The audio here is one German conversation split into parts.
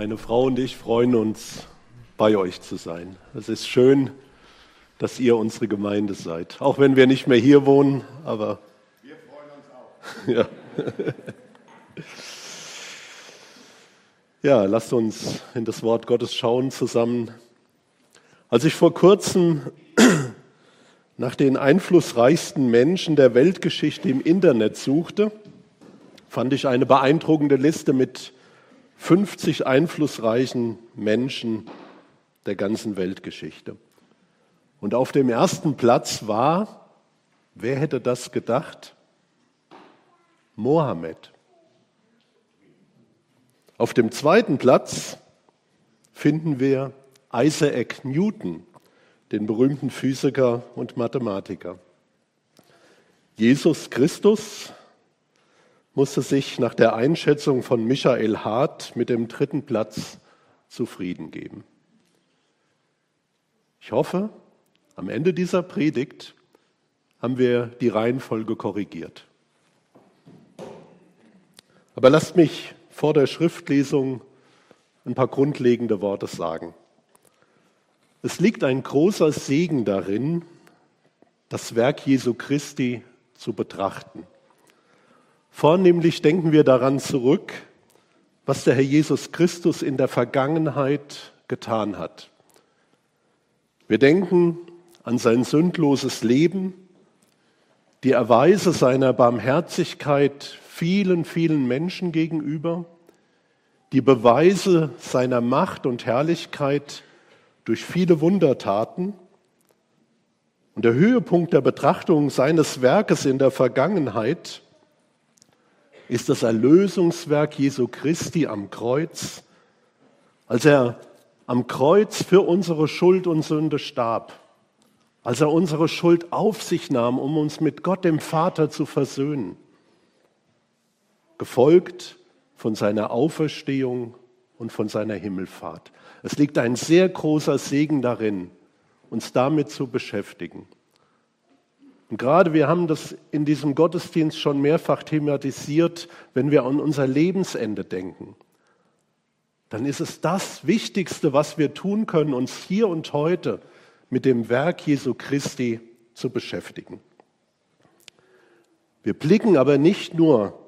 Meine Frau und ich freuen uns, bei euch zu sein. Es ist schön, dass ihr unsere Gemeinde seid. Auch wenn wir nicht mehr hier wohnen, aber. Wir freuen uns auch. ja. ja, lasst uns in das Wort Gottes schauen zusammen. Als ich vor kurzem nach den einflussreichsten Menschen der Weltgeschichte im Internet suchte, fand ich eine beeindruckende Liste mit 50 einflussreichen Menschen der ganzen Weltgeschichte. Und auf dem ersten Platz war, wer hätte das gedacht? Mohammed. Auf dem zweiten Platz finden wir Isaac Newton, den berühmten Physiker und Mathematiker. Jesus Christus musste sich nach der Einschätzung von Michael Hart mit dem dritten Platz zufrieden geben. Ich hoffe, am Ende dieser Predigt haben wir die Reihenfolge korrigiert. Aber lasst mich vor der Schriftlesung ein paar grundlegende Worte sagen. Es liegt ein großer Segen darin, das Werk Jesu Christi zu betrachten. Vornehmlich denken wir daran zurück, was der Herr Jesus Christus in der Vergangenheit getan hat. Wir denken an sein sündloses Leben, die Erweise seiner Barmherzigkeit vielen, vielen Menschen gegenüber, die Beweise seiner Macht und Herrlichkeit durch viele Wundertaten. Und der Höhepunkt der Betrachtung seines Werkes in der Vergangenheit ist das Erlösungswerk Jesu Christi am Kreuz, als er am Kreuz für unsere Schuld und Sünde starb, als er unsere Schuld auf sich nahm, um uns mit Gott dem Vater zu versöhnen, gefolgt von seiner Auferstehung und von seiner Himmelfahrt. Es liegt ein sehr großer Segen darin, uns damit zu beschäftigen. Und gerade wir haben das in diesem Gottesdienst schon mehrfach thematisiert, wenn wir an unser Lebensende denken. Dann ist es das Wichtigste, was wir tun können, uns hier und heute mit dem Werk Jesu Christi zu beschäftigen. Wir blicken aber nicht nur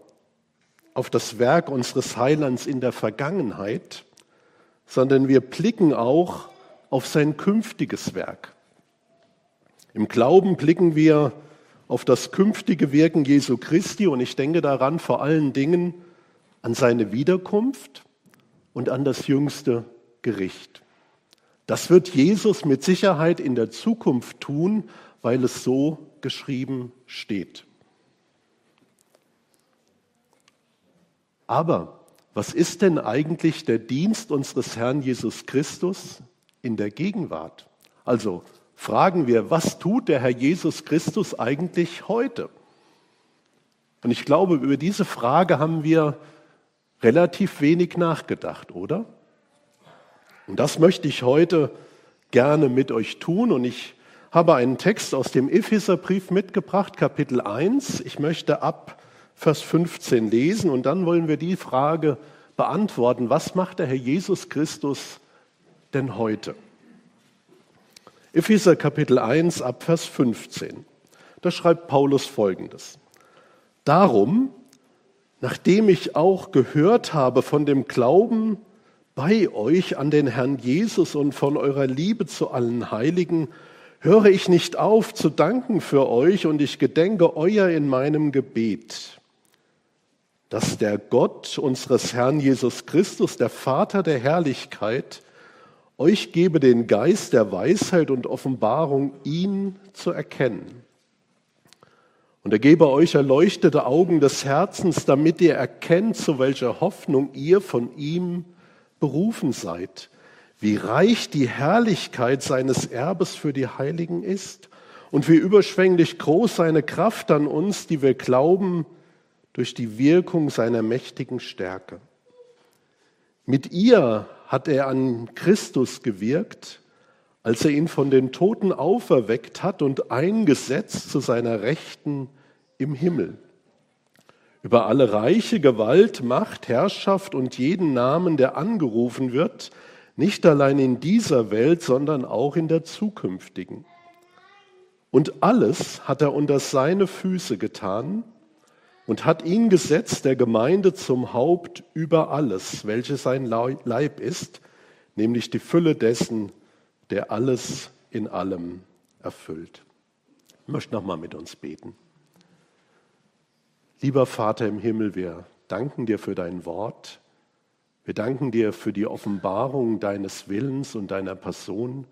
auf das Werk unseres Heilands in der Vergangenheit, sondern wir blicken auch auf sein künftiges Werk. Im Glauben blicken wir auf das künftige Wirken Jesu Christi und ich denke daran vor allen Dingen an seine Wiederkunft und an das jüngste Gericht. Das wird Jesus mit Sicherheit in der Zukunft tun, weil es so geschrieben steht. Aber was ist denn eigentlich der Dienst unseres Herrn Jesus Christus in der Gegenwart? Also fragen wir, was tut der Herr Jesus Christus eigentlich heute? Und ich glaube, über diese Frage haben wir relativ wenig nachgedacht, oder? Und das möchte ich heute gerne mit euch tun. Und ich habe einen Text aus dem Epheserbrief mitgebracht, Kapitel 1. Ich möchte ab Vers 15 lesen und dann wollen wir die Frage beantworten, was macht der Herr Jesus Christus denn heute? Epheser Kapitel 1 ab Vers 15. Da schreibt Paulus folgendes. Darum, nachdem ich auch gehört habe von dem Glauben bei euch an den Herrn Jesus und von eurer Liebe zu allen Heiligen, höre ich nicht auf zu danken für euch und ich gedenke euer in meinem Gebet, dass der Gott unseres Herrn Jesus Christus, der Vater der Herrlichkeit, euch gebe den Geist der Weisheit und Offenbarung, ihn zu erkennen. Und er gebe euch erleuchtete Augen des Herzens, damit ihr erkennt, zu welcher Hoffnung ihr von ihm berufen seid, wie reich die Herrlichkeit seines Erbes für die Heiligen ist und wie überschwänglich groß seine Kraft an uns, die wir glauben, durch die Wirkung seiner mächtigen Stärke. Mit ihr hat er an Christus gewirkt, als er ihn von den Toten auferweckt hat und eingesetzt zu seiner Rechten im Himmel. über alle reiche Gewalt, Macht, Herrschaft und jeden Namen, der angerufen wird, nicht allein in dieser Welt, sondern auch in der zukünftigen. Und alles hat er unter seine Füße getan und hat ihn gesetzt, der Gemeinde zum Haupt über alles, welches sein Leib ist, nämlich die Fülle dessen, der alles in allem erfüllt. Ich möchte nochmal mit uns beten. Lieber Vater im Himmel, wir danken dir für dein Wort. Wir danken dir für die Offenbarung deines Willens und deiner Person.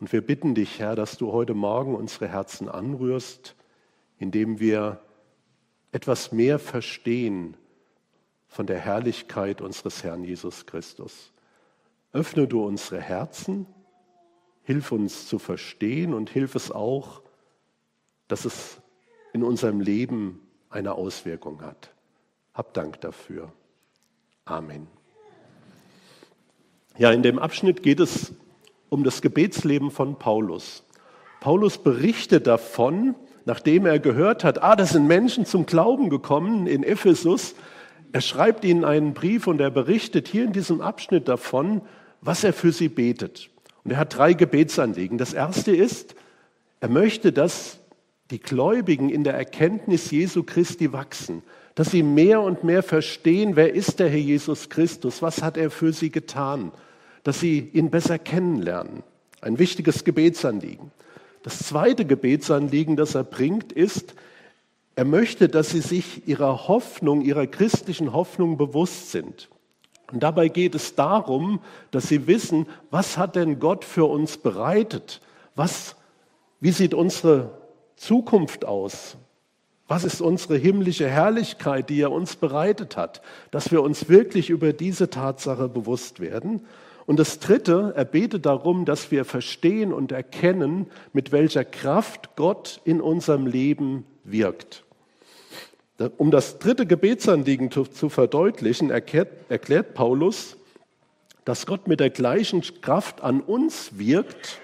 Und wir bitten dich, Herr, dass du heute Morgen unsere Herzen anrührst, indem wir etwas mehr verstehen von der Herrlichkeit unseres Herrn Jesus Christus. Öffne du unsere Herzen, hilf uns zu verstehen und hilf es auch, dass es in unserem Leben eine Auswirkung hat. Hab Dank dafür. Amen. Ja, in dem Abschnitt geht es um das Gebetsleben von Paulus. Paulus berichtet davon, nachdem er gehört hat, ah, da sind Menschen zum Glauben gekommen in Ephesus. Er schreibt ihnen einen Brief und er berichtet hier in diesem Abschnitt davon, was er für sie betet. Und er hat drei Gebetsanliegen. Das erste ist, er möchte, dass die Gläubigen in der Erkenntnis Jesu Christi wachsen, dass sie mehr und mehr verstehen, wer ist der Herr Jesus Christus, was hat er für sie getan, dass sie ihn besser kennenlernen. Ein wichtiges Gebetsanliegen. Das zweite Gebetsanliegen, das er bringt, ist, er möchte, dass sie sich ihrer Hoffnung, ihrer christlichen Hoffnung bewusst sind. Und dabei geht es darum, dass sie wissen, was hat denn Gott für uns bereitet? Was, wie sieht unsere Zukunft aus? Was ist unsere himmlische Herrlichkeit, die er uns bereitet hat? Dass wir uns wirklich über diese Tatsache bewusst werden. Und das Dritte, er betet darum, dass wir verstehen und erkennen, mit welcher Kraft Gott in unserem Leben wirkt. Um das dritte Gebetsanliegen zu verdeutlichen, erklärt, Paulus, dass Gott mit der gleichen Kraft an uns wirkt,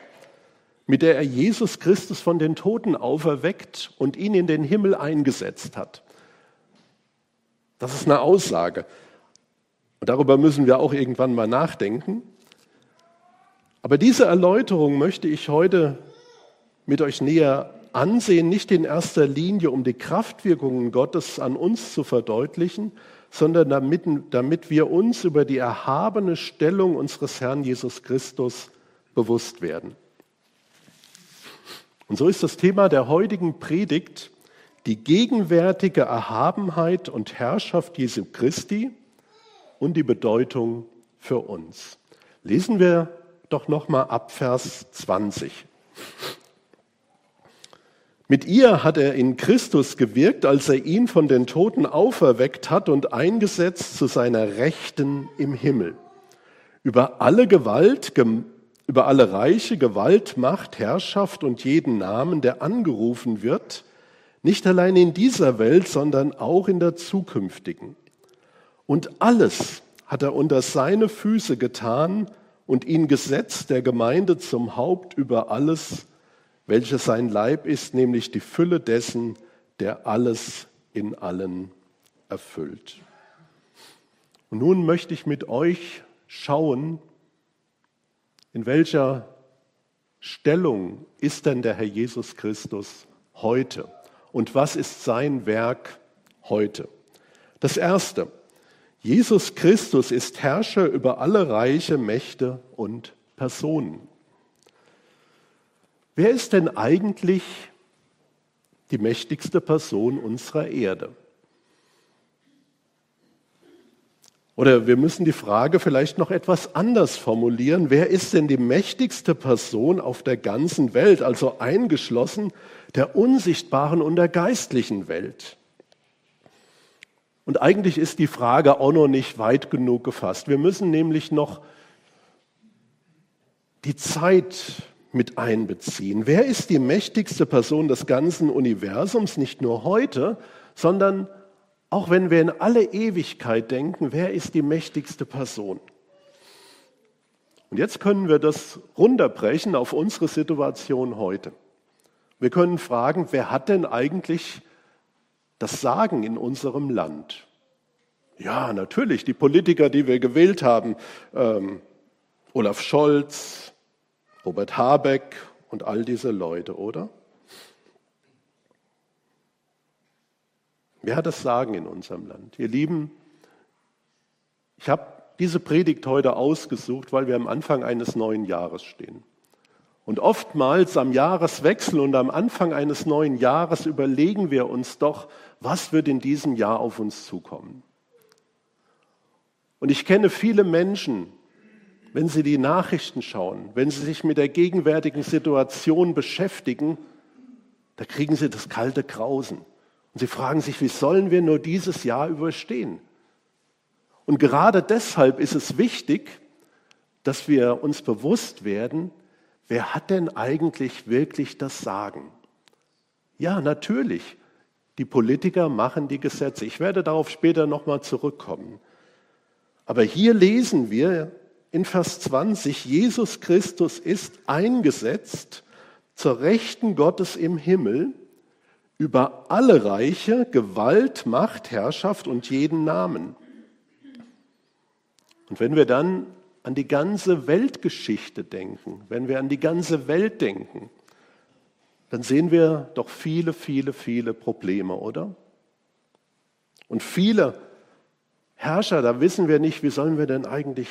mit der er Jesus Christus von den Toten auferweckt und ihn in den Himmel eingesetzt hat. Das ist eine Aussage. Und darüber müssen wir auch irgendwann mal nachdenken. Aber diese Erläuterung möchte ich heute mit euch näher ansehen, nicht in erster Linie, um die Kraftwirkungen Gottes an uns zu verdeutlichen, sondern damit, damit wir uns über die erhabene Stellung unseres Herrn Jesus Christus bewusst werden. Und so ist das Thema der heutigen Predigt die gegenwärtige Erhabenheit und Herrschaft Jesu Christi und die Bedeutung für uns. Lesen wir doch noch mal ab Vers 20. Mit ihr hat er in Christus gewirkt, als er ihn von den Toten auferweckt hat und eingesetzt zu seiner Rechten im Himmel. Über alle Gewalt, über alle Reiche, Gewalt, Macht, Herrschaft und jeden Namen, der angerufen wird, nicht allein in dieser Welt, sondern auch in der zukünftigen. Und alles hat er unter seine Füße getan und ihn gesetzt der Gemeinde zum Haupt über alles, welches sein Leib ist, nämlich die Fülle dessen, der alles in allen erfüllt. Und nun möchte ich mit euch schauen, in welcher Stellung ist denn der Herr Jesus Christus heute? Und was ist sein Werk heute? Das Erste, Jesus Christus ist Herrscher über alle Reiche, Mächte und Personen. Wer ist denn eigentlich die mächtigste Person unserer Erde? Oder wir müssen die Frage vielleicht noch etwas anders formulieren. Wer ist denn die mächtigste Person auf der ganzen Welt, also eingeschlossen der unsichtbaren und der geistlichen Welt? Und eigentlich ist die Frage auch noch nicht weit genug gefasst. Wir müssen nämlich noch die Zeit mit einbeziehen. Wer ist die mächtigste Person des ganzen Universums, nicht nur heute, sondern auch wenn wir in alle Ewigkeit denken, wer ist die mächtigste Person? Und jetzt können wir das runterbrechen auf unsere Situation heute. Wir können fragen, wer hat denn eigentlich das Sagen in unserem Land? Ja, natürlich, die Politiker, die wir gewählt haben, ähm, Olaf Scholz, Robert Habeck und all diese Leute, oder? Wer hat das Sagen in unserem Land? Ihr Lieben, ich habe diese Predigt heute ausgesucht, weil wir am Anfang eines neuen Jahres stehen. Und oftmals am Jahreswechsel und am Anfang eines neuen Jahres überlegen wir uns doch, was wird in diesem Jahr auf uns zukommen. Und ich kenne viele Menschen, wenn sie die Nachrichten schauen, wenn sie sich mit der gegenwärtigen Situation beschäftigen, da kriegen sie das kalte Grausen. Und sie fragen sich, wie sollen wir nur dieses Jahr überstehen? Und gerade deshalb ist es wichtig, dass wir uns bewusst werden, wer hat denn eigentlich wirklich das Sagen? Ja, natürlich, die Politiker machen die Gesetze. Ich werde darauf später nochmal zurückkommen. Aber hier lesen wir in Vers 20, Jesus Christus ist eingesetzt zur Rechten Gottes im Himmel über alle Reiche, Gewalt, Macht, Herrschaft und jeden Namen. Und wenn wir dann an die ganze Weltgeschichte denken, wenn wir an die ganze Welt denken, dann sehen wir doch viele, viele, viele Probleme, oder? Und viele Herrscher, da wissen wir nicht, wie sollen wir denn eigentlich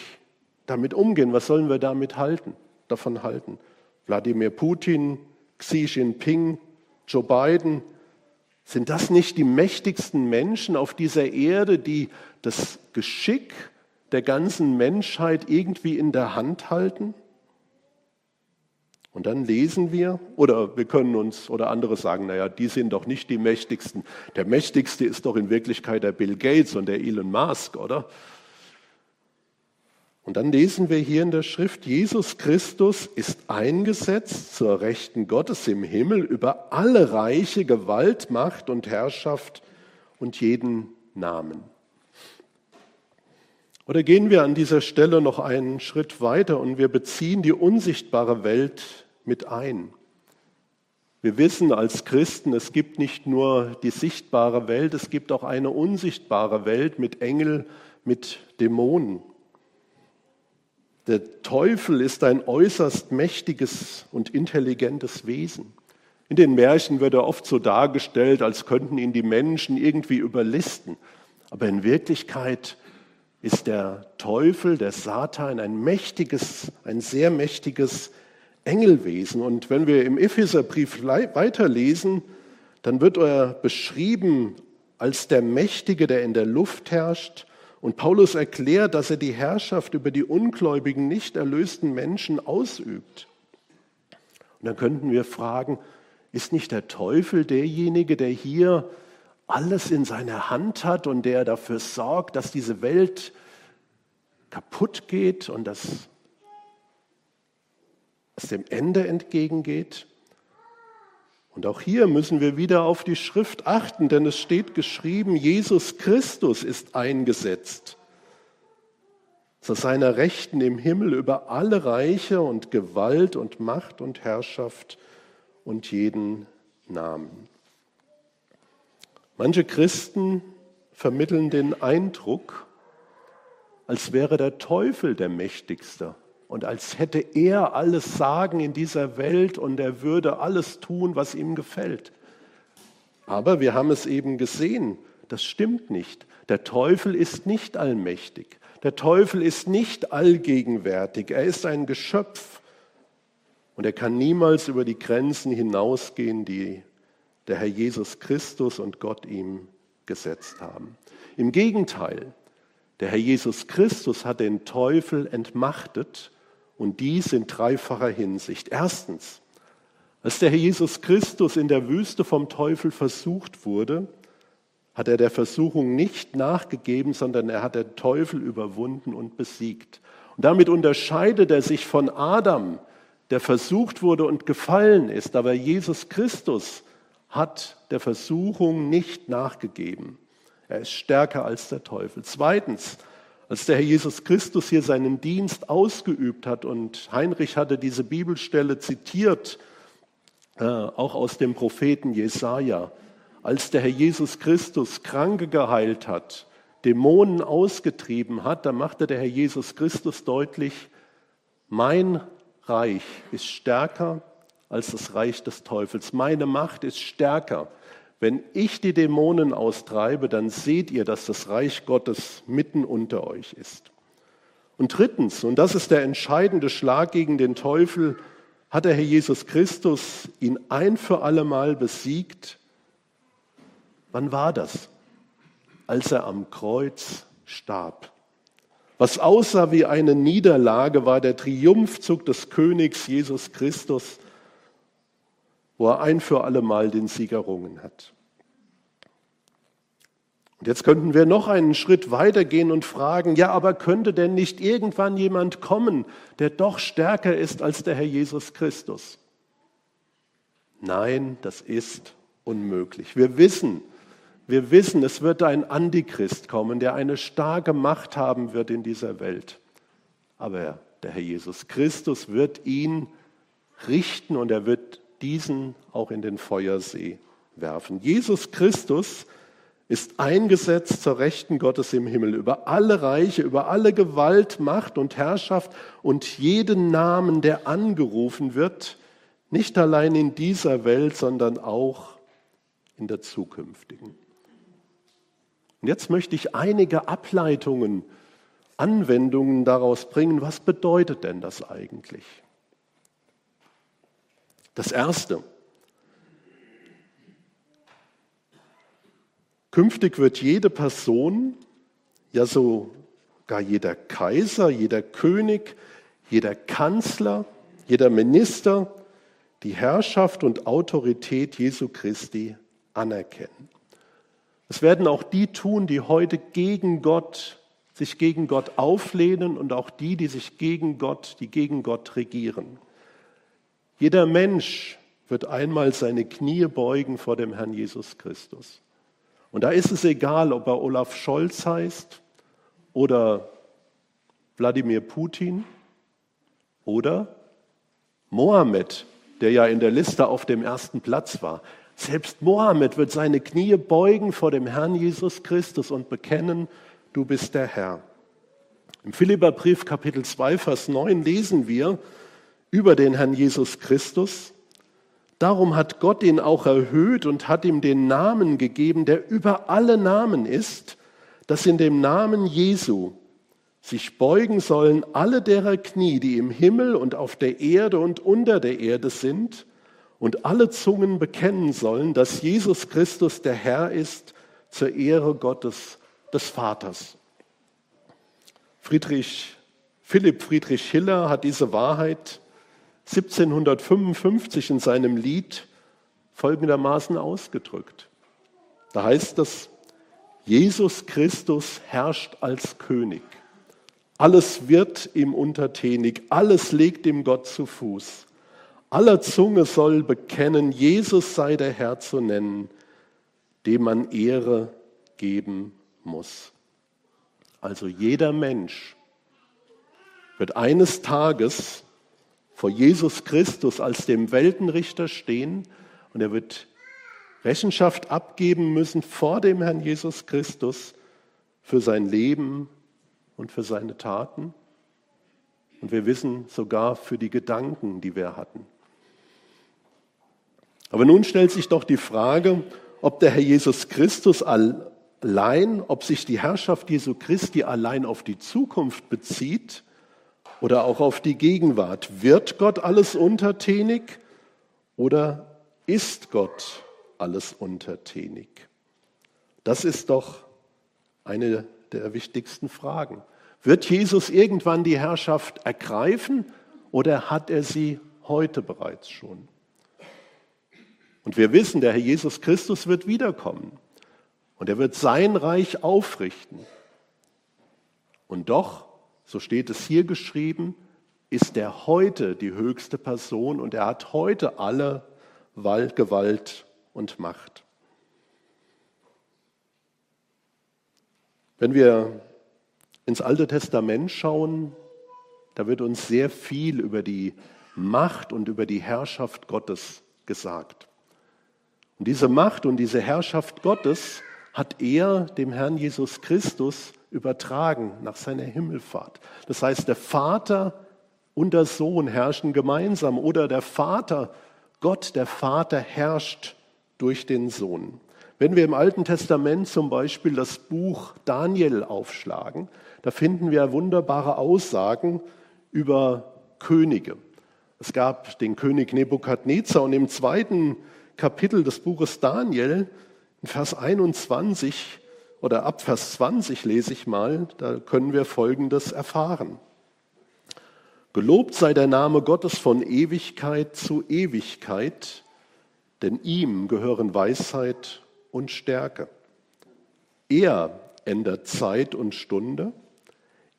damit umgehen, was sollen wir damit halten, davon halten. Wladimir Putin, Xi Jinping, Joe Biden, sind das nicht die mächtigsten Menschen auf dieser Erde, die das Geschick der ganzen Menschheit irgendwie in der Hand halten? Und dann lesen wir, oder wir können uns, oder andere sagen, naja, die sind doch nicht die mächtigsten. Der mächtigste ist doch in Wirklichkeit der Bill Gates und der Elon Musk, oder? Und dann lesen wir hier in der Schrift, Jesus Christus ist eingesetzt zur Rechten Gottes im Himmel über alle Reiche, Gewalt, Macht und Herrschaft und jeden Namen. Oder gehen wir an dieser Stelle noch einen Schritt weiter und wir beziehen die unsichtbare Welt mit ein. Wir wissen als Christen, es gibt nicht nur die sichtbare Welt, es gibt auch eine unsichtbare Welt mit Engel, mit Dämonen. Der Teufel ist ein äußerst mächtiges und intelligentes Wesen. In den Märchen wird er oft so dargestellt, als könnten ihn die Menschen irgendwie überlisten. Aber in Wirklichkeit ist der Teufel, der Satan, ein mächtiges, ein sehr mächtiges Engelwesen. Und wenn wir im Epheserbrief weiterlesen, dann wird er beschrieben als der Mächtige, der in der Luft herrscht und Paulus erklärt, dass er die Herrschaft über die ungläubigen, nicht erlösten Menschen ausübt. Und dann könnten wir fragen, ist nicht der Teufel derjenige, der hier alles in seiner Hand hat und der dafür sorgt, dass diese Welt kaputt geht und dass es dem Ende entgegengeht? Und auch hier müssen wir wieder auf die Schrift achten, denn es steht geschrieben, Jesus Christus ist eingesetzt zu seiner Rechten im Himmel über alle Reiche und Gewalt und Macht und Herrschaft und jeden Namen. Manche Christen vermitteln den Eindruck, als wäre der Teufel der Mächtigste und als hätte er alles Sagen in dieser Welt und er würde alles tun, was ihm gefällt. Aber wir haben es eben gesehen, das stimmt nicht. Der Teufel ist nicht allmächtig. Der Teufel ist nicht allgegenwärtig. Er ist ein Geschöpf und er kann niemals über die Grenzen hinausgehen, die der Herr Jesus Christus und Gott ihm gesetzt haben. Im Gegenteil, der Herr Jesus Christus hat den Teufel entmachtet und dies in dreifacher Hinsicht. Erstens, als der Herr Jesus Christus in der Wüste vom Teufel versucht wurde, hat er der Versuchung nicht nachgegeben, sondern er hat den Teufel überwunden und besiegt. Und damit unterscheidet er sich von Adam, der versucht wurde und gefallen ist. Aber Jesus Christus hat der Versuchung nicht nachgegeben. Er ist stärker als der Teufel. Zweitens, als der Herr Jesus Christus hier seinen Dienst ausgeübt hat und Heinrich hatte diese Bibelstelle zitiert, äh, auch aus dem Propheten Jesaja. als der Herr Jesus Christus Kranke geheilt hat, Dämonen ausgetrieben hat, da machte der Herr Jesus Christus deutlich, mein Reich ist stärker als das Reich des Teufels. Meine Macht ist stärker. Wenn ich die Dämonen austreibe, dann seht ihr, dass das Reich Gottes mitten unter euch ist. Und drittens, und das ist der entscheidende Schlag gegen den Teufel, hat der Herr Jesus Christus ihn ein für allemal besiegt. Wann war das? Als er am Kreuz starb. Was aussah wie eine Niederlage, war der Triumphzug des Königs Jesus Christus, wo er ein für allemal den Sieg errungen hat. Und jetzt könnten wir noch einen Schritt weitergehen und fragen, ja, aber könnte denn nicht irgendwann jemand kommen, der doch stärker ist als der Herr Jesus Christus? Nein, das ist unmöglich. Wir wissen, wir wissen, es wird ein Antichrist kommen, der eine starke Macht haben wird in dieser Welt. Aber der Herr Jesus Christus wird ihn richten und er wird diesen auch in den Feuersee werfen. Jesus Christus ist eingesetzt zur Rechten Gottes im Himmel über alle Reiche, über alle Gewalt, Macht und Herrschaft und jeden Namen, der angerufen wird, nicht allein in dieser Welt, sondern auch in der zukünftigen. Und jetzt möchte ich einige Ableitungen, Anwendungen daraus bringen. Was bedeutet denn das eigentlich? Das Erste, Künftig wird jede Person, ja sogar jeder Kaiser, jeder König, jeder Kanzler, jeder Minister die Herrschaft und Autorität Jesu Christi anerkennen. Es werden auch die tun, die heute gegen Gott, sich gegen Gott auflehnen und auch die, die sich gegen Gott, die gegen Gott regieren. Jeder Mensch wird einmal seine Knie beugen vor dem Herrn Jesus Christus. Und da ist es egal, ob er Olaf Scholz heißt oder Wladimir Putin oder Mohammed, der ja in der Liste auf dem ersten Platz war. Selbst Mohammed wird seine Knie beugen vor dem Herrn Jesus Christus und bekennen, du bist der Herr. Im Philipperbrief Kapitel 2, Vers 9 lesen wir über den Herrn Jesus Christus. Darum hat Gott ihn auch erhöht und hat ihm den Namen gegeben, der über alle Namen ist, dass in dem Namen Jesu sich beugen sollen alle derer Knie, die im Himmel und auf der Erde und unter der Erde sind, und alle Zungen bekennen sollen, dass Jesus Christus der Herr ist, zur Ehre Gottes des Vaters. Friedrich, Philipp Friedrich Hiller hat diese Wahrheit 1755 in seinem Lied folgendermaßen ausgedrückt. Da heißt es, Jesus Christus herrscht als König. Alles wird ihm untertänig, alles legt ihm Gott zu Fuß. Aller Zunge soll bekennen, Jesus sei der Herr zu nennen, dem man Ehre geben muss. Also jeder Mensch wird eines Tages vor Jesus Christus als dem Weltenrichter stehen und er wird Rechenschaft abgeben müssen vor dem Herrn Jesus Christus für sein Leben und für seine Taten. Und wir wissen sogar für die Gedanken, die wir hatten. Aber nun stellt sich doch die Frage, ob der Herr Jesus Christus allein, ob sich die Herrschaft Jesu Christi allein auf die Zukunft bezieht oder auch auf die Gegenwart. Wird Gott alles untertänig oder ist Gott alles untertänig? Das ist doch eine der wichtigsten Fragen. Wird Jesus irgendwann die Herrschaft ergreifen oder hat er sie heute bereits schon? Und wir wissen, der Herr Jesus Christus wird wiederkommen und er wird sein Reich aufrichten. Und doch so steht es hier geschrieben, ist er heute die höchste Person und er hat heute alle Gewalt und Macht. Wenn wir ins Alte Testament schauen, da wird uns sehr viel über die Macht und über die Herrschaft Gottes gesagt. Und diese Macht und diese Herrschaft Gottes hat er dem Herrn Jesus Christus übertragen nach seiner Himmelfahrt. Das heißt, der Vater und der Sohn herrschen gemeinsam oder der Vater, Gott, der Vater herrscht durch den Sohn. Wenn wir im Alten Testament zum Beispiel das Buch Daniel aufschlagen, da finden wir wunderbare Aussagen über Könige. Es gab den König Nebukadnezar und im zweiten Kapitel des Buches Daniel, in Vers 21 oder ab Vers 20 lese ich mal, da können wir Folgendes erfahren. Gelobt sei der Name Gottes von Ewigkeit zu Ewigkeit, denn ihm gehören Weisheit und Stärke. Er ändert Zeit und Stunde.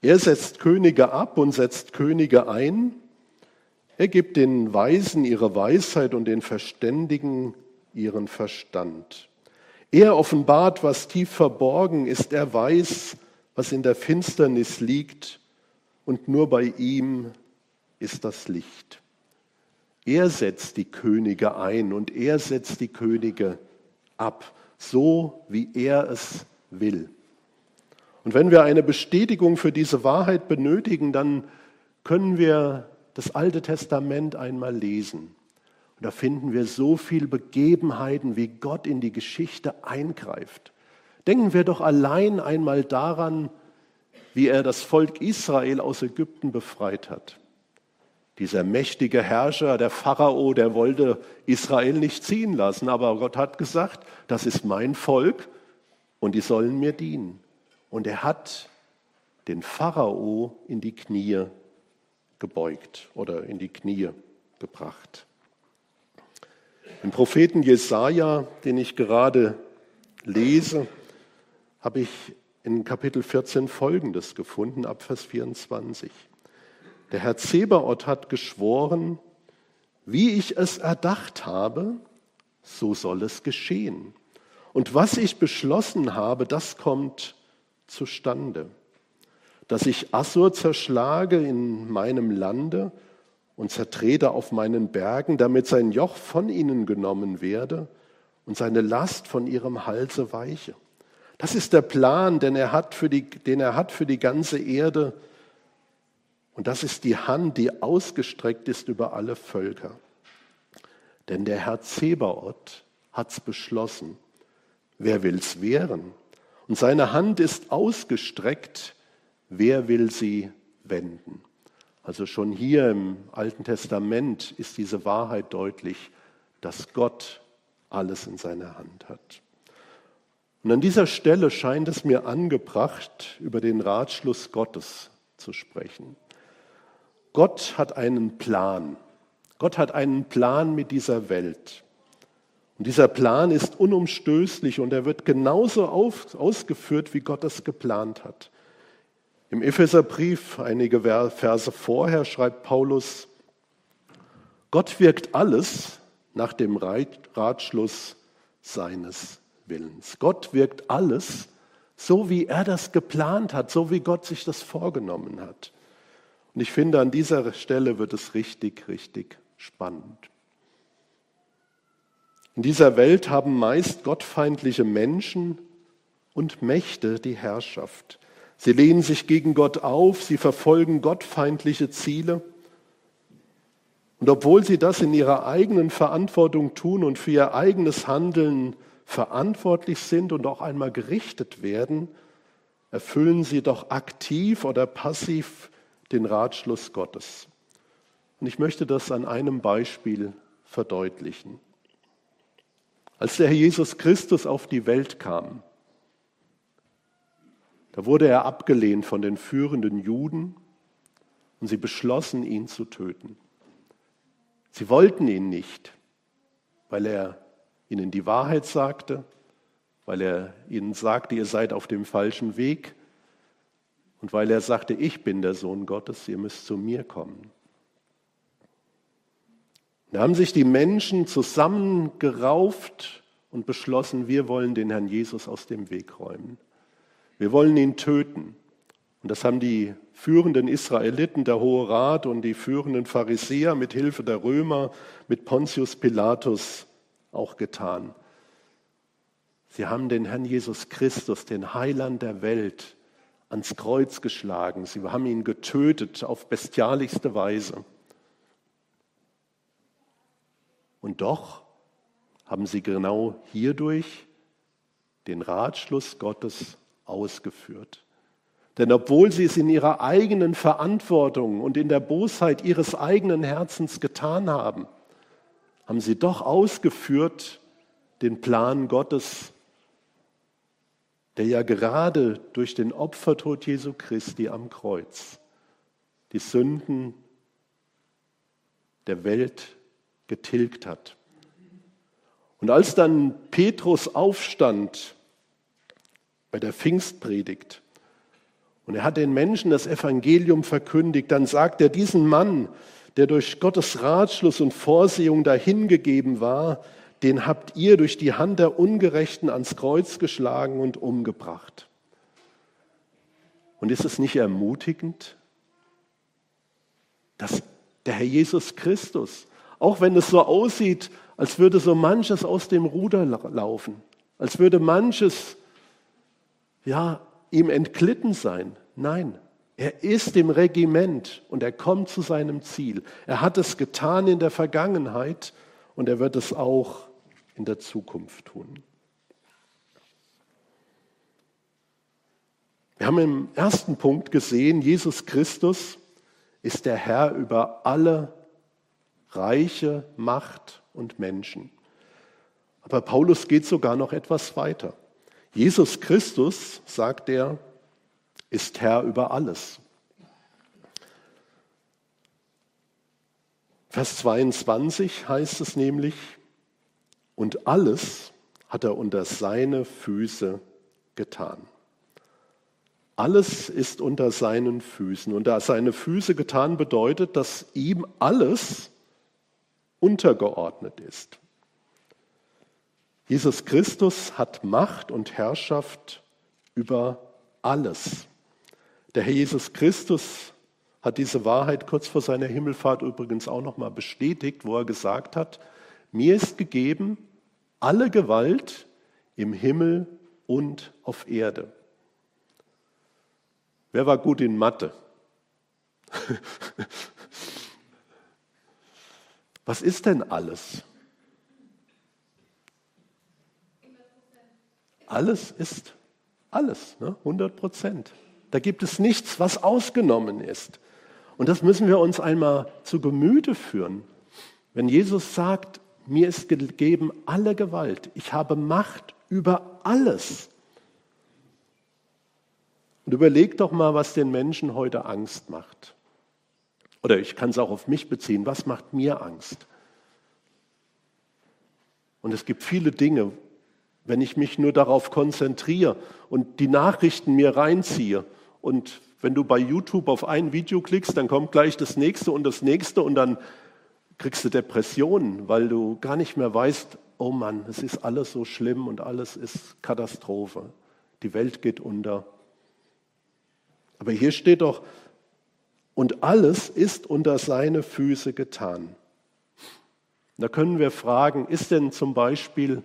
Er setzt Könige ab und setzt Könige ein. Er gibt den Weisen ihre Weisheit und den Verständigen ihren Verstand. Er offenbart, was tief verborgen ist. Er weiß, was in der Finsternis liegt. Und nur bei ihm ist das Licht. Er setzt die Könige ein und er setzt die Könige ab, so wie er es will. Und wenn wir eine Bestätigung für diese Wahrheit benötigen, dann können wir das Alte Testament einmal lesen. Und da finden wir so viele Begebenheiten, wie Gott in die Geschichte eingreift. Denken wir doch allein einmal daran, wie er das Volk Israel aus Ägypten befreit hat. Dieser mächtige Herrscher, der Pharao, der wollte Israel nicht ziehen lassen, aber Gott hat gesagt, das ist mein Volk und die sollen mir dienen. Und er hat den Pharao in die Knie gebeugt oder in die Knie gebracht. Im Propheten Jesaja, den ich gerade lese, habe ich in Kapitel 14 Folgendes gefunden, ab Vers 24. Der Herr Zebaoth hat geschworen, wie ich es erdacht habe, so soll es geschehen. Und was ich beschlossen habe, das kommt zustande. Dass ich Assur zerschlage in meinem Lande und zertrete auf meinen Bergen, damit sein Joch von ihnen genommen werde und seine Last von ihrem Halse weiche. Das ist der Plan, den er hat für die, den er hat für die ganze Erde. Und das ist die Hand, die ausgestreckt ist über alle Völker. Denn der Herr Zebaoth hat's beschlossen. Wer will's wehren? Und seine Hand ist ausgestreckt. Wer will sie wenden? Also schon hier im Alten Testament ist diese Wahrheit deutlich, dass Gott alles in seiner Hand hat. Und an dieser Stelle scheint es mir angebracht, über den Ratschluss Gottes zu sprechen. Gott hat einen Plan. Gott hat einen Plan mit dieser Welt. Und dieser Plan ist unumstößlich und er wird genauso auf, ausgeführt, wie Gott es geplant hat. Im Epheserbrief, einige Verse vorher, schreibt Paulus, Gott wirkt alles nach dem Ratschluss seines Willens. Gott wirkt alles so, wie er das geplant hat, so wie Gott sich das vorgenommen hat. Und ich finde, an dieser Stelle wird es richtig, richtig spannend. In dieser Welt haben meist gottfeindliche Menschen und Mächte die Herrschaft. Sie lehnen sich gegen Gott auf, sie verfolgen gottfeindliche Ziele. Und obwohl sie das in ihrer eigenen Verantwortung tun und für ihr eigenes Handeln verantwortlich sind und auch einmal gerichtet werden, erfüllen sie doch aktiv oder passiv den Ratschluss Gottes. Und ich möchte das an einem Beispiel verdeutlichen. Als der Herr Jesus Christus auf die Welt kam, da wurde er abgelehnt von den führenden Juden und sie beschlossen, ihn zu töten. Sie wollten ihn nicht, weil er ihnen die Wahrheit sagte, weil er ihnen sagte, ihr seid auf dem falschen Weg und weil er sagte, ich bin der Sohn Gottes, ihr müsst zu mir kommen. Da haben sich die Menschen zusammengerauft und beschlossen, wir wollen den Herrn Jesus aus dem Weg räumen. Wir wollen ihn töten. Und das haben die führenden Israeliten, der Hohe Rat und die führenden Pharisäer mit Hilfe der Römer, mit Pontius Pilatus auch getan. Sie haben den Herrn Jesus Christus, den Heiland der Welt, ans Kreuz geschlagen. Sie haben ihn getötet auf bestialischste Weise. Und doch haben sie genau hierdurch den Ratschluss Gottes ausgeführt. Denn obwohl sie es in ihrer eigenen Verantwortung und in der Bosheit ihres eigenen Herzens getan haben, haben sie doch ausgeführt den Plan Gottes, der ja gerade durch den Opfertod Jesu Christi am Kreuz die Sünden der Welt getilgt hat. Und als dann Petrus aufstand bei der Pfingstpredigt und er hat den Menschen das Evangelium verkündigt, dann sagt er diesen Mann, der durch Gottes Ratschluss und Vorsehung dahingegeben war, den habt ihr durch die Hand der Ungerechten ans Kreuz geschlagen und umgebracht. Und ist es nicht ermutigend, dass der Herr Jesus Christus, auch wenn es so aussieht, als würde so manches aus dem Ruder laufen, als würde manches ja ihm entglitten sein. Nein, er ist im Regiment und er kommt zu seinem Ziel. Er hat es getan in der Vergangenheit und er wird es auch in der Zukunft tun. Wir haben im ersten Punkt gesehen, Jesus Christus ist der Herr über alle Reiche, Macht und Menschen. Aber Paulus geht sogar noch etwas weiter. Jesus Christus, sagt er, ist Herr über alles. Vers 22 heißt es nämlich, und alles hat er unter seine Füße getan. Alles ist unter seinen Füßen. Und da seine Füße getan bedeutet, dass ihm alles untergeordnet ist. Jesus Christus hat Macht und Herrschaft über alles. Der Herr Jesus Christus hat diese Wahrheit kurz vor seiner Himmelfahrt übrigens auch noch mal bestätigt, wo er gesagt hat: Mir ist gegeben alle Gewalt im Himmel und auf Erde. Wer war gut in Mathe? Was ist denn alles? Alles ist alles, ne? 100 Prozent. Da gibt es nichts, was ausgenommen ist. Und das müssen wir uns einmal zu Gemüte führen. Wenn Jesus sagt, mir ist gegeben alle Gewalt, ich habe Macht über alles. Und überleg doch mal, was den Menschen heute Angst macht. Oder ich kann es auch auf mich beziehen. Was macht mir Angst? Und es gibt viele Dinge, wenn ich mich nur darauf konzentriere und die Nachrichten mir reinziehe und wenn du bei YouTube auf ein Video klickst, dann kommt gleich das nächste und das nächste und dann kriegst du Depressionen, weil du gar nicht mehr weißt, oh Mann, es ist alles so schlimm und alles ist Katastrophe. Die Welt geht unter. Aber hier steht doch, und alles ist unter seine Füße getan. Da können wir fragen, ist denn zum Beispiel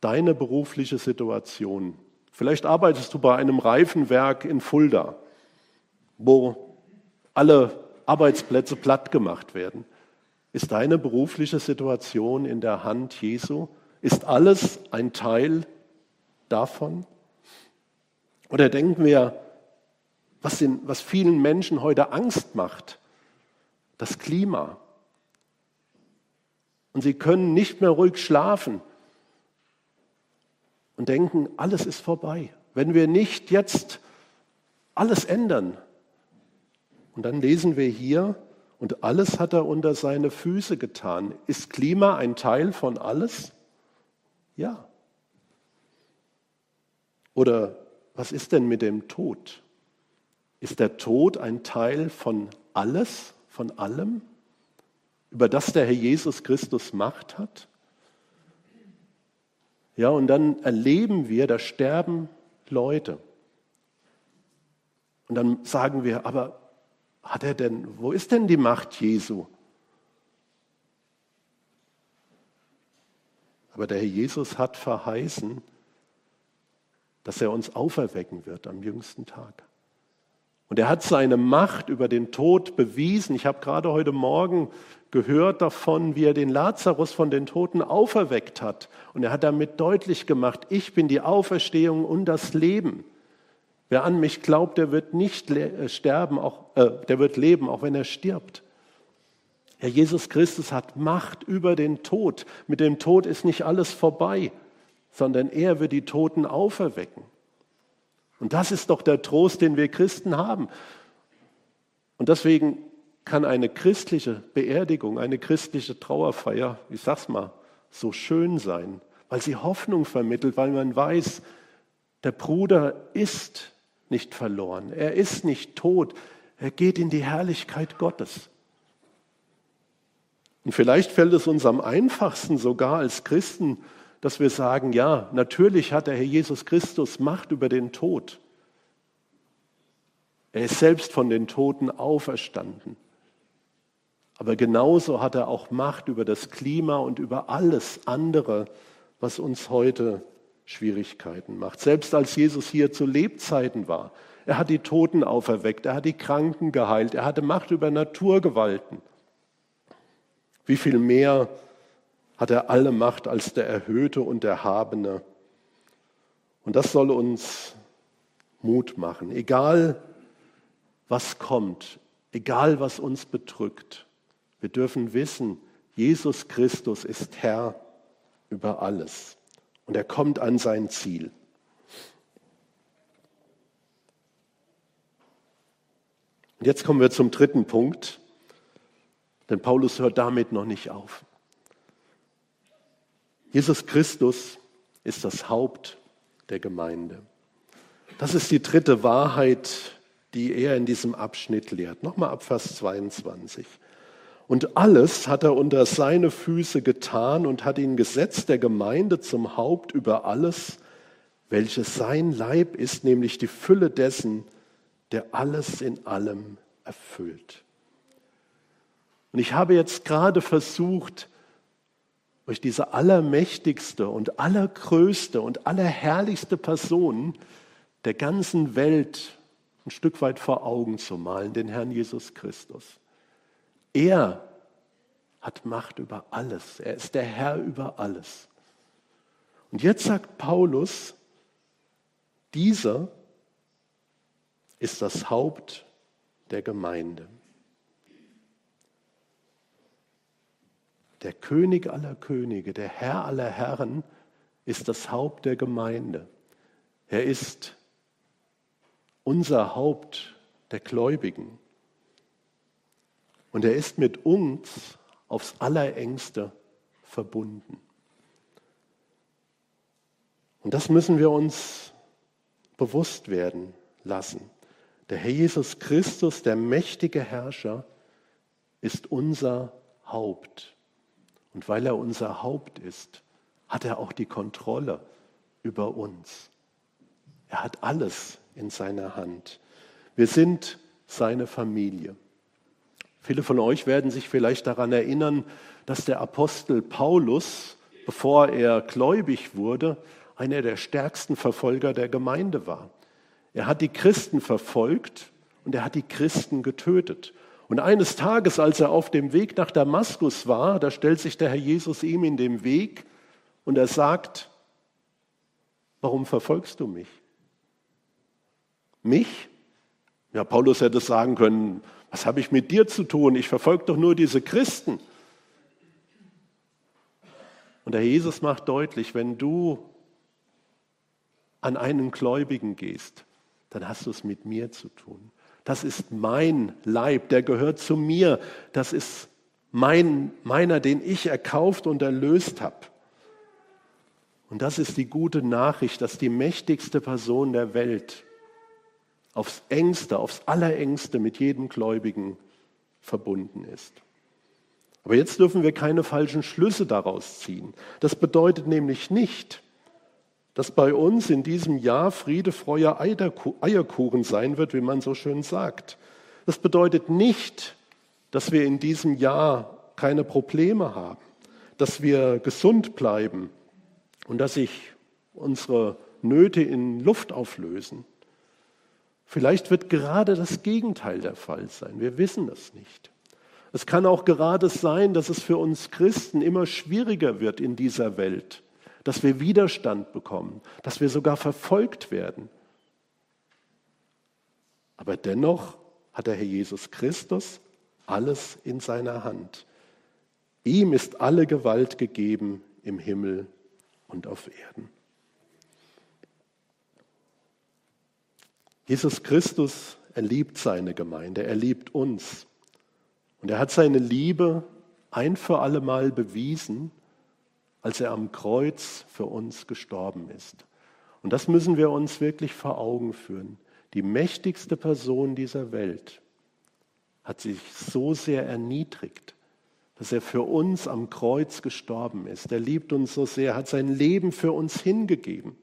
deine berufliche Situation, vielleicht arbeitest du bei einem Reifenwerk in Fulda, wo alle Arbeitsplätze platt gemacht werden. Ist deine berufliche Situation in der Hand Jesu? Ist alles ein Teil davon? Oder denken wir, was, den, was vielen Menschen heute Angst macht, das Klima. Und sie können nicht mehr ruhig schlafen und denken, alles ist vorbei. Wenn wir nicht jetzt alles ändern. Und dann lesen wir hier, und alles hat er unter seine Füße getan. Ist Klima ein Teil von alles? Ja. Oder was ist denn mit dem Tod? Ist der Tod ein Teil von alles, von allem, über das der Herr Jesus Christus Macht hat? Ja, und dann erleben wir, da sterben Leute. Und dann sagen wir, aber hat er denn, wo ist denn die Macht Jesu? Aber der Herr Jesus hat verheißen, dass er uns auferwecken wird am jüngsten Tag. Und er hat seine Macht über den Tod bewiesen. Ich habe gerade heute Morgen gehört davon, wie er den Lazarus von den Toten auferweckt hat. Und er hat damit deutlich gemacht, ich bin die Auferstehung und das Leben. Wer an mich glaubt, der wird nicht äh, sterben, auch, äh, der wird leben, auch wenn er stirbt. Herr Jesus Christus hat Macht über den Tod. Mit dem Tod ist nicht alles vorbei, sondern er wird die Toten auferwecken. Und das ist doch der Trost, den wir Christen haben. Und deswegen kann eine christliche Beerdigung, eine christliche Trauerfeier, ich sag's mal, so schön sein, weil sie Hoffnung vermittelt, weil man weiß, der Bruder ist nicht verloren, er ist nicht tot, er geht in die Herrlichkeit Gottes. Und vielleicht fällt es uns am einfachsten sogar als Christen, dass wir sagen, ja, natürlich hat der Herr Jesus Christus Macht über den Tod. Er ist selbst von den Toten auferstanden. Aber genauso hat er auch Macht über das Klima und über alles andere, was uns heute Schwierigkeiten macht. Selbst als Jesus hier zu Lebzeiten war, er hat die Toten auferweckt, er hat die Kranken geheilt, er hatte Macht über Naturgewalten. Wie viel mehr hat er alle Macht als der Erhöhte und Erhabene? Und das soll uns Mut machen, egal was kommt, egal was uns bedrückt. Wir dürfen wissen, Jesus Christus ist Herr über alles und er kommt an sein Ziel. Und jetzt kommen wir zum dritten Punkt, denn Paulus hört damit noch nicht auf. Jesus Christus ist das Haupt der Gemeinde. Das ist die dritte Wahrheit, die er in diesem Abschnitt lehrt. Nochmal ab Vers 22. Und alles hat er unter seine Füße getan und hat ihn gesetzt der Gemeinde zum Haupt über alles, welches sein Leib ist, nämlich die Fülle dessen, der alles in allem erfüllt. Und ich habe jetzt gerade versucht, euch diese allermächtigste und allergrößte und allerherrlichste Person der ganzen Welt ein Stück weit vor Augen zu malen, den Herrn Jesus Christus. Er hat Macht über alles. Er ist der Herr über alles. Und jetzt sagt Paulus, dieser ist das Haupt der Gemeinde. Der König aller Könige, der Herr aller Herren ist das Haupt der Gemeinde. Er ist unser Haupt der Gläubigen. Und er ist mit uns aufs allerengste verbunden. Und das müssen wir uns bewusst werden lassen. Der Herr Jesus Christus, der mächtige Herrscher, ist unser Haupt. Und weil er unser Haupt ist, hat er auch die Kontrolle über uns. Er hat alles in seiner Hand. Wir sind seine Familie. Viele von euch werden sich vielleicht daran erinnern, dass der Apostel Paulus, bevor er gläubig wurde, einer der stärksten Verfolger der Gemeinde war. Er hat die Christen verfolgt und er hat die Christen getötet. Und eines Tages, als er auf dem Weg nach Damaskus war, da stellt sich der Herr Jesus ihm in den Weg und er sagt, warum verfolgst du mich? Mich? Ja, Paulus hätte sagen können, was habe ich mit dir zu tun? Ich verfolge doch nur diese Christen. Und der Jesus macht deutlich, wenn du an einen Gläubigen gehst, dann hast du es mit mir zu tun. Das ist mein Leib, der gehört zu mir. Das ist mein, meiner, den ich erkauft und erlöst habe. Und das ist die gute Nachricht, dass die mächtigste Person der Welt aufs engste, aufs allerengste mit jedem Gläubigen verbunden ist. Aber jetzt dürfen wir keine falschen Schlüsse daraus ziehen. Das bedeutet nämlich nicht, dass bei uns in diesem Jahr Friede, Freude, Eierkuchen sein wird, wie man so schön sagt. Das bedeutet nicht, dass wir in diesem Jahr keine Probleme haben, dass wir gesund bleiben und dass sich unsere Nöte in Luft auflösen. Vielleicht wird gerade das Gegenteil der Fall sein. Wir wissen das nicht. Es kann auch gerade sein, dass es für uns Christen immer schwieriger wird in dieser Welt, dass wir Widerstand bekommen, dass wir sogar verfolgt werden. Aber dennoch hat der Herr Jesus Christus alles in seiner Hand. Ihm ist alle Gewalt gegeben im Himmel und auf Erden. Jesus Christus, er liebt seine Gemeinde, er liebt uns. Und er hat seine Liebe ein für alle Mal bewiesen, als er am Kreuz für uns gestorben ist. Und das müssen wir uns wirklich vor Augen führen. Die mächtigste Person dieser Welt hat sich so sehr erniedrigt, dass er für uns am Kreuz gestorben ist. Er liebt uns so sehr, hat sein Leben für uns hingegeben.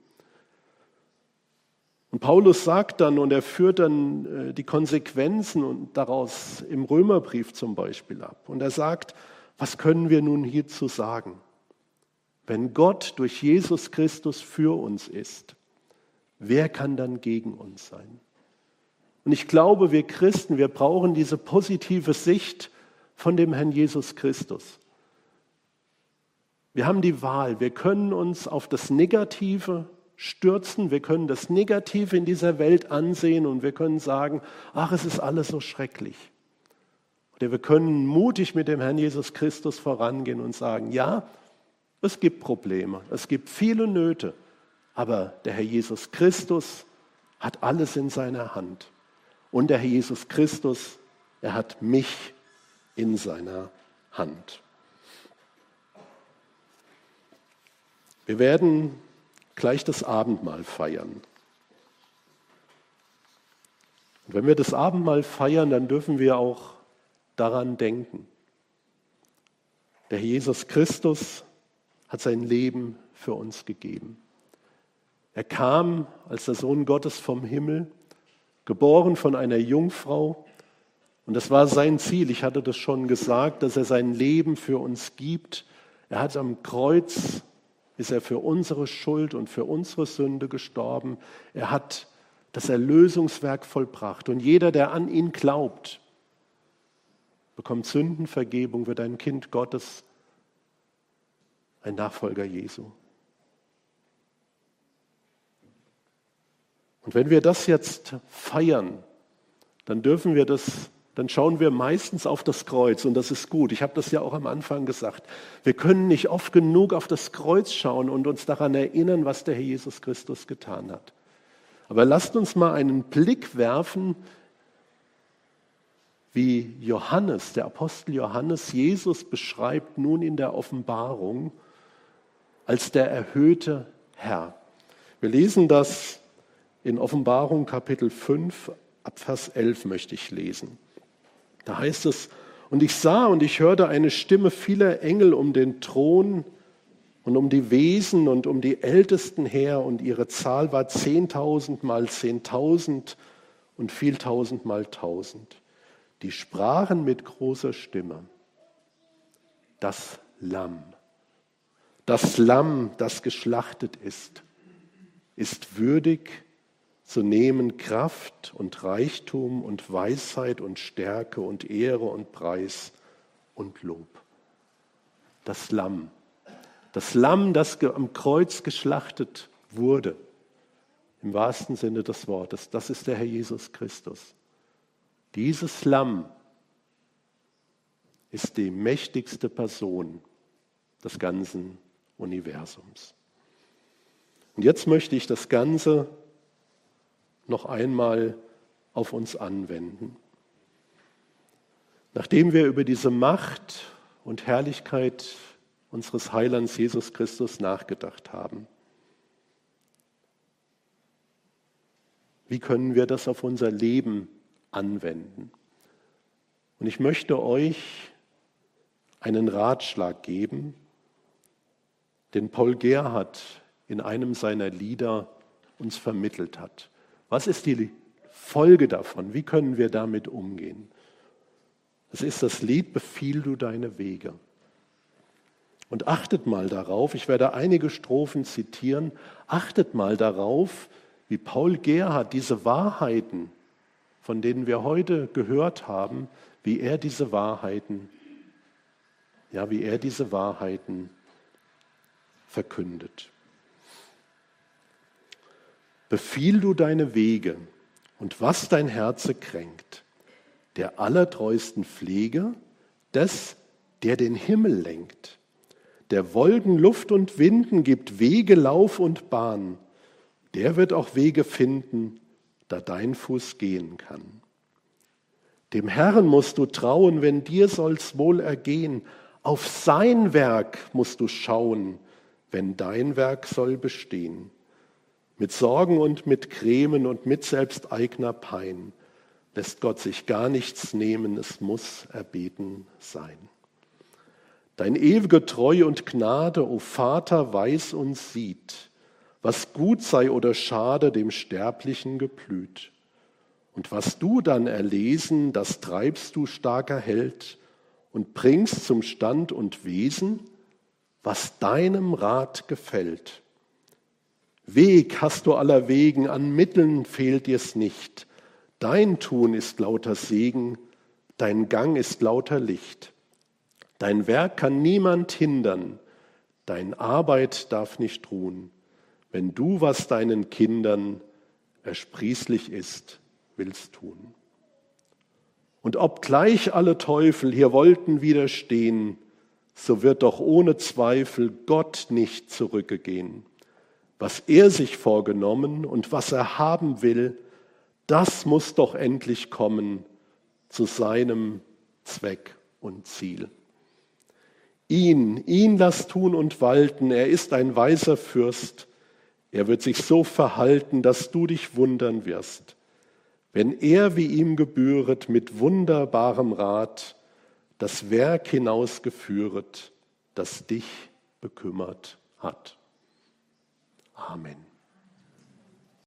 Und Paulus sagt dann, und er führt dann äh, die Konsequenzen daraus im Römerbrief zum Beispiel ab. Und er sagt, was können wir nun hierzu sagen? Wenn Gott durch Jesus Christus für uns ist, wer kann dann gegen uns sein? Und ich glaube, wir Christen, wir brauchen diese positive Sicht von dem Herrn Jesus Christus. Wir haben die Wahl, wir können uns auf das Negative stürzen, wir können das Negative in dieser Welt ansehen und wir können sagen, ach, es ist alles so schrecklich. Oder wir können mutig mit dem Herrn Jesus Christus vorangehen und sagen, ja, es gibt Probleme, es gibt viele Nöte, aber der Herr Jesus Christus hat alles in seiner Hand. Und der Herr Jesus Christus, er hat mich in seiner Hand. Wir werden gleich das Abendmahl feiern. Und wenn wir das Abendmahl feiern, dann dürfen wir auch daran denken. Der Jesus Christus hat sein Leben für uns gegeben. Er kam als der Sohn Gottes vom Himmel, geboren von einer Jungfrau. Und das war sein Ziel. Ich hatte das schon gesagt, dass er sein Leben für uns gibt. Er hat am Kreuz ist er für unsere Schuld und für unsere Sünde gestorben. Er hat das Erlösungswerk vollbracht. Und jeder, der an ihn glaubt, bekommt Sündenvergebung, wird ein Kind Gottes, ein Nachfolger Jesu. Und wenn wir das jetzt feiern, dann dürfen wir das dann schauen wir meistens auf das Kreuz und das ist gut. Ich habe das ja auch am Anfang gesagt. Wir können nicht oft genug auf das Kreuz schauen und uns daran erinnern, was der Herr Jesus Christus getan hat. Aber lasst uns mal einen Blick werfen, wie Johannes, der Apostel Johannes, Jesus beschreibt nun in der Offenbarung als der erhöhte Herr. Wir lesen das in Offenbarung Kapitel 5, ab Vers 11 möchte ich lesen. Da heißt es, und ich sah und ich hörte eine Stimme vieler Engel um den Thron und um die Wesen und um die Ältesten her, und ihre Zahl war zehntausend mal zehntausend und vieltausend mal tausend. Die sprachen mit großer Stimme, das Lamm, das Lamm, das geschlachtet ist, ist würdig, zu nehmen Kraft und Reichtum und Weisheit und Stärke und Ehre und Preis und Lob. Das Lamm, das Lamm, das am Kreuz geschlachtet wurde, im wahrsten Sinne des Wortes, das ist der Herr Jesus Christus. Dieses Lamm ist die mächtigste Person des ganzen Universums. Und jetzt möchte ich das Ganze noch einmal auf uns anwenden. Nachdem wir über diese Macht und Herrlichkeit unseres Heilands Jesus Christus nachgedacht haben, wie können wir das auf unser Leben anwenden? Und ich möchte euch einen Ratschlag geben, den Paul Gerhardt in einem seiner Lieder uns vermittelt hat. Was ist die Folge davon? Wie können wir damit umgehen? Es ist das Lied Befiehl du deine Wege. Und achtet mal darauf, ich werde einige Strophen zitieren, achtet mal darauf, wie Paul Gerhard diese Wahrheiten, von denen wir heute gehört haben, wie er diese Wahrheiten, ja, wie er diese Wahrheiten verkündet. Befiehl du deine Wege und was dein Herze kränkt, der allertreuesten Pflege des, der den Himmel lenkt, der Wolken, Luft und Winden gibt, Wege, Lauf und Bahn, der wird auch Wege finden, da dein Fuß gehen kann. Dem Herrn musst du trauen, wenn dir soll's wohl ergehen. Auf sein Werk musst du schauen, wenn dein Werk soll bestehen. Mit Sorgen und mit Cremen und mit selbsteigener Pein lässt Gott sich gar nichts nehmen, es muss erbeten sein. Dein ewige Treue und Gnade, o Vater, weiß und sieht, was gut sei oder schade dem Sterblichen geblüht. Und was du dann erlesen, das treibst du starker Held und bringst zum Stand und Wesen, was deinem Rat gefällt. Weg hast du aller Wegen, an Mitteln fehlt dir's nicht. Dein Tun ist lauter Segen, dein Gang ist lauter Licht. Dein Werk kann niemand hindern, dein Arbeit darf nicht ruhen, wenn du, was deinen Kindern ersprießlich ist, willst tun. Und obgleich alle Teufel hier wollten widerstehen, so wird doch ohne Zweifel Gott nicht zurückgehen. Was er sich vorgenommen und was er haben will, das muss doch endlich kommen zu seinem Zweck und Ziel. Ihn, ihn lass tun und walten, er ist ein weiser Fürst, er wird sich so verhalten, dass du dich wundern wirst, wenn er, wie ihm gebühret, mit wunderbarem Rat das Werk hinausgeführet, das dich bekümmert hat. Amen.